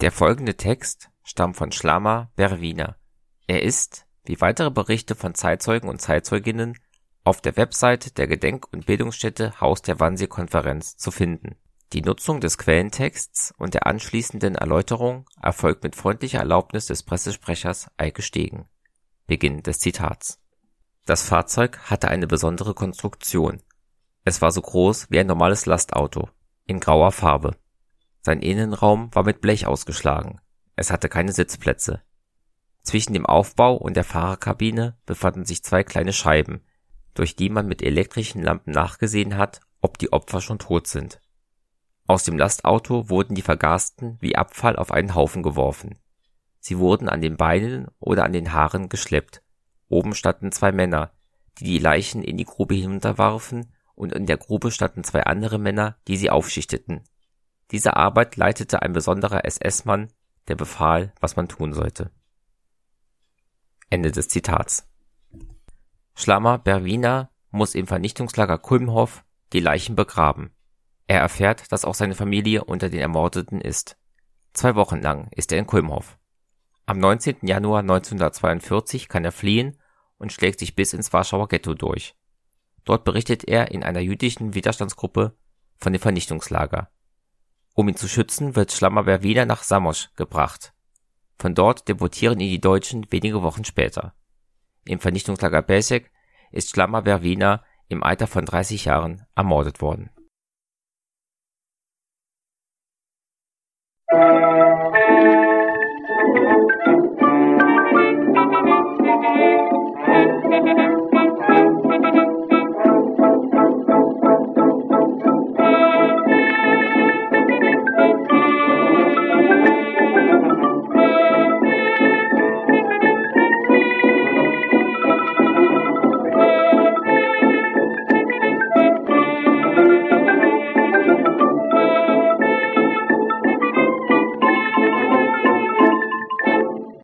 Der folgende Text stammt von Schlama Berwina. Er ist, wie weitere Berichte von Zeitzeugen und Zeitzeuginnen, auf der Website der Gedenk und Bildungsstätte Haus der Wannsee-Konferenz zu finden. Die Nutzung des Quellentexts und der anschließenden Erläuterung erfolgt mit freundlicher Erlaubnis des Pressesprechers Eike Stegen. Beginn des Zitats. Das Fahrzeug hatte eine besondere Konstruktion. Es war so groß wie ein normales Lastauto, in grauer Farbe. Sein Innenraum war mit Blech ausgeschlagen. Es hatte keine Sitzplätze. Zwischen dem Aufbau und der Fahrerkabine befanden sich zwei kleine Scheiben, durch die man mit elektrischen Lampen nachgesehen hat, ob die Opfer schon tot sind. Aus dem Lastauto wurden die Vergasten wie Abfall auf einen Haufen geworfen. Sie wurden an den Beinen oder an den Haaren geschleppt. Oben standen zwei Männer, die die Leichen in die Grube hinunterwarfen, und in der Grube standen zwei andere Männer, die sie aufschichteten. Diese Arbeit leitete ein besonderer SS-Mann, der befahl, was man tun sollte. Ende des Zitats. Schlammer Berwina muss im Vernichtungslager Kulmhof die Leichen begraben. Er erfährt, dass auch seine Familie unter den Ermordeten ist. Zwei Wochen lang ist er in Kulmhof. Am 19. Januar 1942 kann er fliehen und schlägt sich bis ins Warschauer Ghetto durch. Dort berichtet er in einer jüdischen Widerstandsgruppe von dem Vernichtungslager. Um ihn zu schützen, wird Schlammerberg wieder nach Samos gebracht. Von dort deportieren ihn die Deutschen wenige Wochen später. Im Vernichtungslager Besek ist Schlammerberg Wiener im Alter von 30 Jahren ermordet worden.